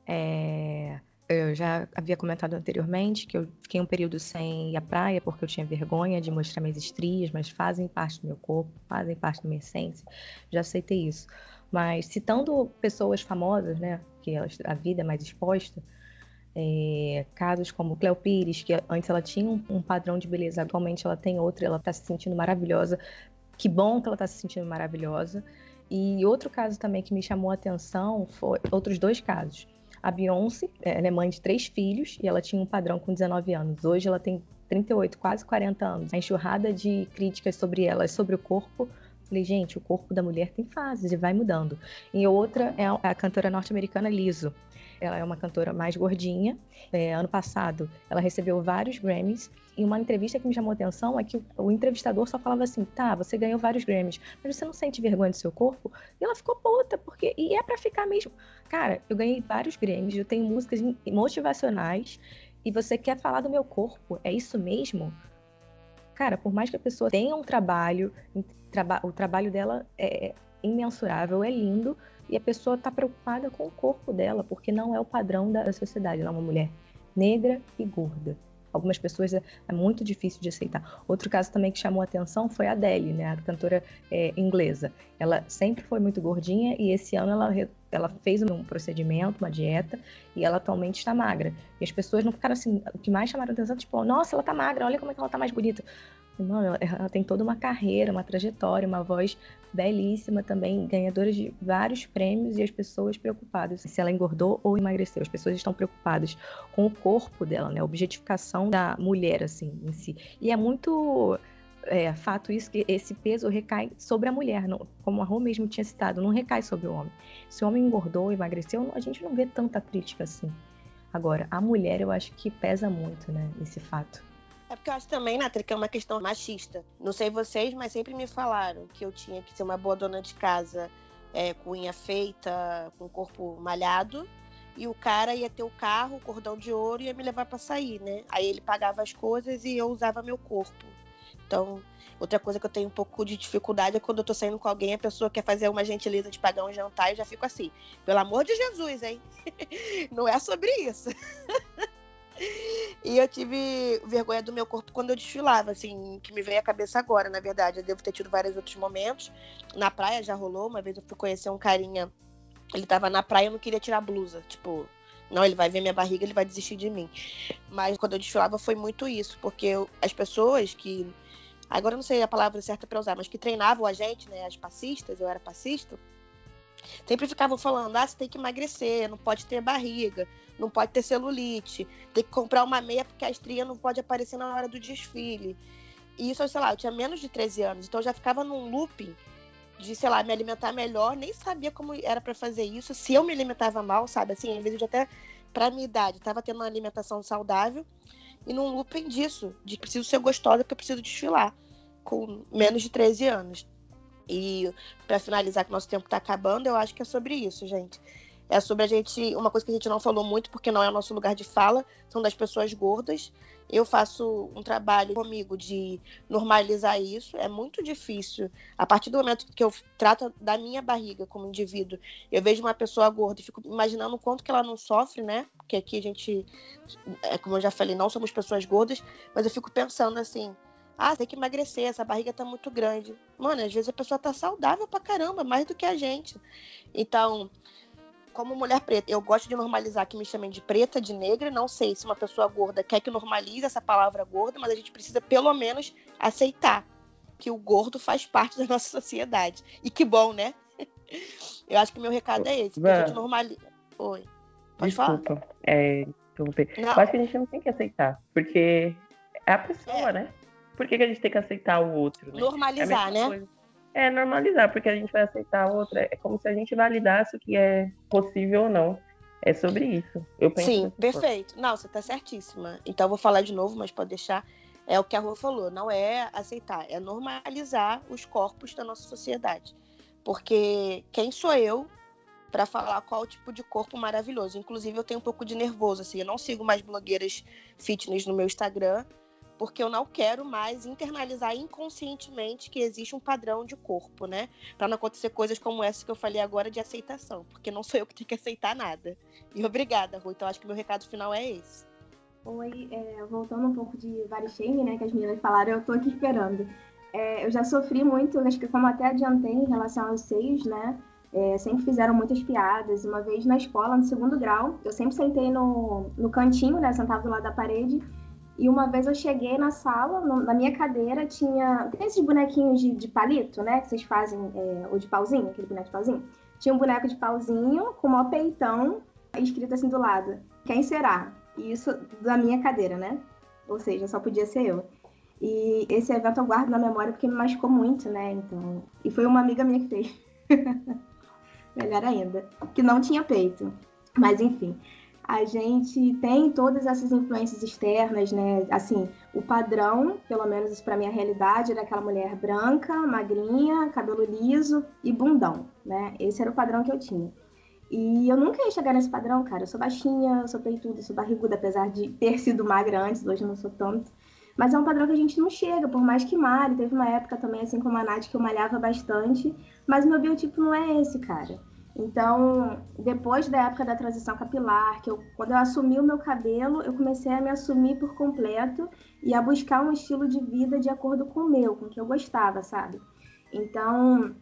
S5: É... Eu já havia comentado anteriormente que eu fiquei um período sem ir à praia porque eu tinha vergonha de mostrar minhas estrias, mas fazem parte do meu corpo, fazem parte da minha essência. Já aceitei isso. Mas citando pessoas famosas, né, que a vida é mais exposta, é, casos como Cleo Pires, que antes ela tinha um, um padrão de beleza, atualmente ela tem outro, ela está se sentindo maravilhosa. Que bom que ela está se sentindo maravilhosa. E outro caso também que me chamou a atenção foi outros dois casos. A Beyoncé, ela é mãe de três filhos e ela tinha um padrão com 19 anos. Hoje ela tem 38, quase 40 anos. A enxurrada de críticas sobre ela, sobre o corpo. Falei, gente, o corpo da mulher tem fases e vai mudando. E outra é a cantora norte-americana Lizzo. Ela é uma cantora mais gordinha. É, ano passado, ela recebeu vários Grammys. E uma entrevista que me chamou atenção é que o, entrevistador só falava assim: tá, você ganhou vários Grammys, mas você não sente vergonha do seu corpo? E ela ficou puta, porque. E é para ficar mesmo. Cara, eu ganhei vários Grammys, eu tenho músicas motivacionais. E você quer falar do meu corpo? É isso mesmo? Cara, por mais que a pessoa tenha um trabalho, o trabalho dela é imensurável, é lindo, e a pessoa está preocupada com o corpo dela, porque não é o padrão da sociedade. Ela é uma mulher negra e gorda. Algumas pessoas é, é muito difícil de aceitar. Outro caso também que chamou atenção foi a Adele, né, a cantora é, inglesa. Ela sempre foi muito gordinha e esse ano ela, ela fez um procedimento, uma dieta, e ela atualmente está magra. E as pessoas não ficaram assim. O que mais chamaram atenção, tipo, nossa, ela está magra, olha como é que ela está mais bonita. Mano, ela, ela, tem toda uma carreira, uma trajetória, uma voz belíssima também, ganhadora de vários prêmios e as pessoas preocupadas se ela engordou ou emagreceu. As pessoas estão preocupadas com o corpo dela, né? A objetificação da mulher, assim, em si. E é muito é, fato isso que esse peso recai sobre a mulher, não, como a Rô mesmo tinha citado, não recai sobre o homem. Se o homem engordou, emagreceu, a gente não vê tanta crítica assim. Agora, a mulher eu acho que pesa muito, né, esse fato.
S2: É porque eu acho também, Nathalie, que é uma questão machista. Não sei vocês, mas sempre me falaram que eu tinha que ser uma boa dona de casa é, com unha feita, com corpo malhado. E o cara ia ter o carro, o cordão de ouro e ia me levar para sair, né? Aí ele pagava as coisas e eu usava meu corpo. Então, outra coisa que eu tenho um pouco de dificuldade é quando eu tô saindo com alguém, a pessoa quer fazer uma gentileza de pagar um jantar e já fico assim. Pelo amor de Jesus, hein? (laughs) Não é sobre isso. (laughs) (laughs) E eu tive vergonha do meu corpo quando eu desfilava, assim, que me veio à cabeça agora, na verdade. Eu devo ter tido vários outros momentos. Na praia já rolou, uma vez eu fui conhecer um carinha Ele tava na praia e eu não queria tirar a blusa. Tipo, não, ele vai ver minha barriga, ele vai desistir de mim. Mas quando eu desfilava foi muito isso, porque eu, as pessoas que. Agora eu não sei a palavra certa para usar, mas que treinavam a gente, né? As passistas, eu era passista, sempre ficavam falando: ah, você tem que emagrecer, não pode ter barriga, não pode ter celulite, tem que comprar uma meia porque a estria não pode aparecer na hora do desfile. E isso, sei lá, eu tinha menos de 13 anos, então eu já ficava num looping de, sei lá, me alimentar melhor, nem sabia como era para fazer isso, se eu me alimentava mal, sabe? Assim, às vezes eu até, pra minha idade, tava tendo uma alimentação saudável e num looping disso, de preciso ser gostosa porque eu preciso desfilar com menos de 13 anos. E para finalizar que nosso tempo tá acabando, eu acho que é sobre isso, gente. É sobre a gente, uma coisa que a gente não falou muito porque não é o nosso lugar de fala, são das pessoas gordas eu faço um trabalho comigo de normalizar isso. É muito difícil. A partir do momento que eu trato da minha barriga como indivíduo, eu vejo uma pessoa gorda e fico imaginando o quanto que ela não sofre, né? Porque aqui a gente, é, como eu já falei, não somos pessoas gordas, mas eu fico pensando assim. Ah, tem que emagrecer, essa barriga tá muito grande. Mano, às vezes a pessoa tá saudável pra caramba, mais do que a gente. Então, como mulher preta, eu gosto de normalizar que me chamem de preta, de negra. Não sei se uma pessoa gorda quer que normalize essa palavra gorda, mas a gente precisa pelo menos aceitar que o gordo faz parte da nossa sociedade. E que bom, né? (laughs) Eu acho que meu recado é esse. Que a gente normaliza. Oi. Pode
S1: Desculpa.
S2: falar?
S1: É, eu acho que a gente não tem que aceitar, porque é a pessoa, é. né? Por que, que, a gente tem que aceitar o outro?
S2: Né? Normalizar, é né?
S1: Coisa. É normalizar, porque a gente vai aceitar a outra. É como se a gente validasse o que é possível ou não. É sobre isso. Eu penso
S2: Sim, perfeito. Não, você tá certíssima. Então eu vou falar de novo, mas pode deixar. É o que a Rua falou, não é aceitar, é normalizar os corpos da nossa sociedade. Porque quem sou eu para falar qual tipo de corpo maravilhoso? Inclusive, eu tenho um pouco de nervoso, assim, eu não sigo mais blogueiras fitness no meu Instagram, porque eu não quero mais internalizar inconscientemente que existe um padrão de corpo, né? Para não acontecer coisas como essa que eu falei agora de aceitação, porque não sou eu que tenho que aceitar nada. E obrigada, Rui. Então acho que meu recado final é esse.
S4: Oi, é, voltando um pouco de Varichem, né, que as meninas falaram, eu tô aqui esperando. É, eu já sofri muito, acho que como até adiantei em relação aos seios, né? É, sempre fizeram muitas piadas. Uma vez na escola, no segundo grau, eu sempre sentei no, no cantinho, né? Sentava do lado da parede e uma vez eu cheguei na sala, na minha cadeira tinha. Tem esses bonequinhos de, de palito, né? Que vocês fazem, é, ou de pauzinho, aquele boneco de pauzinho. Tinha um boneco de pauzinho com um peitão escrito assim do lado: Quem será? E isso da minha cadeira, né? Ou seja, só podia ser eu. E esse evento eu guardo na memória porque me machucou muito, né? Então. E foi uma amiga minha que fez. (laughs) Melhor ainda. Que não tinha peito. Mas enfim a gente tem todas essas influências externas, né? Assim, o padrão, pelo menos isso para minha realidade, era aquela mulher branca, magrinha, cabelo liso e bundão, né? Esse era o padrão que eu tinha. E eu nunca ia chegar nesse padrão, cara. Eu sou baixinha, eu sou peituda, eu sou barriguda, apesar de ter sido magra antes, hoje não sou tanto. Mas é um padrão que a gente não chega, por mais que malhe. Teve uma época também, assim como a Nath, que eu malhava bastante, mas meu biotipo não é esse, cara. Então, depois da época da transição capilar, que eu, quando eu assumi o meu cabelo, eu comecei a me assumir por completo e a buscar um estilo de vida de acordo com o meu, com o que eu gostava, sabe? Então,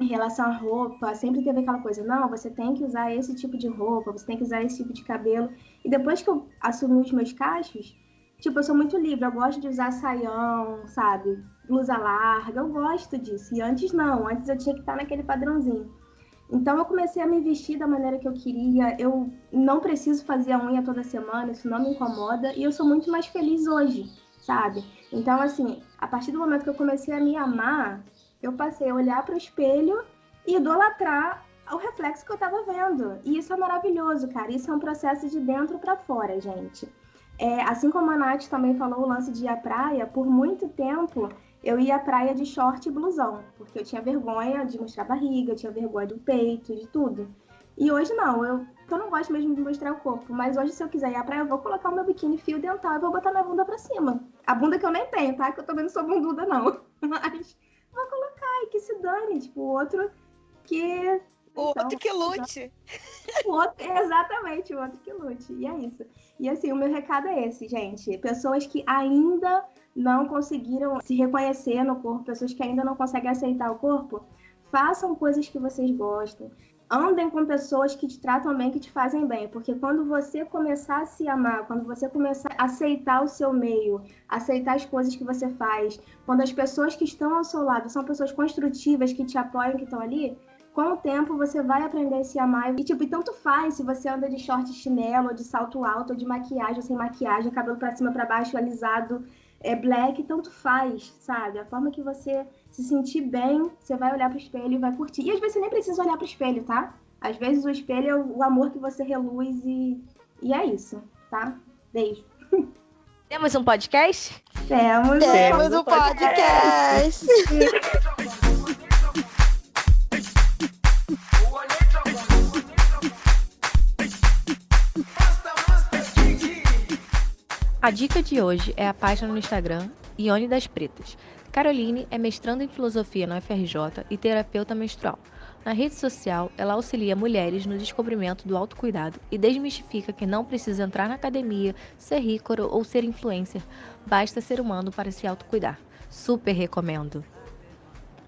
S4: em relação à roupa, sempre teve aquela coisa, não, você tem que usar esse tipo de roupa, você tem que usar esse tipo de cabelo. E depois que eu assumi os meus cachos, tipo, eu sou muito livre, eu gosto de usar saião, sabe? Blusa larga, eu gosto disso. E antes não, antes eu tinha que estar naquele padrãozinho. Então eu comecei a me vestir da maneira que eu queria. Eu não preciso fazer a unha toda semana, isso não me incomoda e eu sou muito mais feliz hoje, sabe? Então assim, a partir do momento que eu comecei a me amar, eu passei a olhar para o espelho e idolatrar o reflexo que eu tava vendo. E isso é maravilhoso, cara. Isso é um processo de dentro para fora, gente. É, assim como a Nath também falou o lance de ir à praia, por muito tempo eu ia à praia de short e blusão, porque eu tinha vergonha de mostrar a barriga, eu tinha vergonha do peito, de tudo. E hoje não, eu, eu não gosto mesmo de mostrar o corpo, mas hoje se eu quiser ir à praia, eu vou colocar o meu biquíni fio dental e vou botar minha bunda pra cima. A bunda que eu nem tenho, tá? Que eu também não sou bunduda, não. (laughs) Mas vou colocar e que se dane, tipo, o outro que...
S2: O então, outro que lute.
S4: O outro, exatamente, o outro que lute. E é isso. E assim, o meu recado é esse, gente. Pessoas que ainda não conseguiram se reconhecer no corpo, pessoas que ainda não conseguem aceitar o corpo, façam coisas que vocês gostam. andem com pessoas que te tratam bem, que te fazem bem, porque quando você começar a se amar, quando você começar a aceitar o seu meio, aceitar as coisas que você faz, quando as pessoas que estão ao seu lado são pessoas construtivas, que te apoiam, que estão ali, com o tempo você vai aprender a se amar. E tipo, e tanto faz se você anda de short chinelo, ou de salto alto, ou de maquiagem, ou sem maquiagem, cabelo para cima, para baixo, alisado, é black, tanto faz, sabe? A forma que você se sentir bem, você vai olhar pro espelho e vai curtir. E às vezes você nem precisa olhar pro espelho, tá? Às vezes o espelho é o amor que você reluz e, e é isso, tá? Beijo.
S5: Temos um podcast?
S4: Temos,
S1: Temos um podcast. (laughs)
S5: A dica de hoje é a página no Instagram Ione das Pretas. Caroline é mestranda em filosofia na UFRJ e terapeuta menstrual. Na rede social, ela auxilia mulheres no descobrimento do autocuidado e desmistifica que não precisa entrar na academia, ser rico ou ser influencer, basta ser humano para se autocuidar. Super recomendo!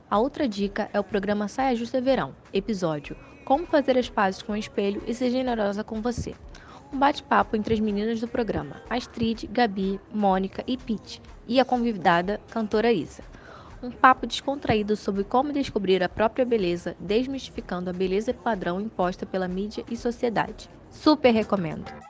S5: A outra dica é o programa Saia Justa Verão, episódio Como fazer as pazes com o espelho e ser generosa com você um bate-papo entre as meninas do programa, Astrid, Gabi, Mônica e Pete, e a convidada, cantora Isa. Um papo descontraído sobre como descobrir a própria beleza, desmistificando a beleza padrão imposta pela mídia e sociedade. Super recomendo!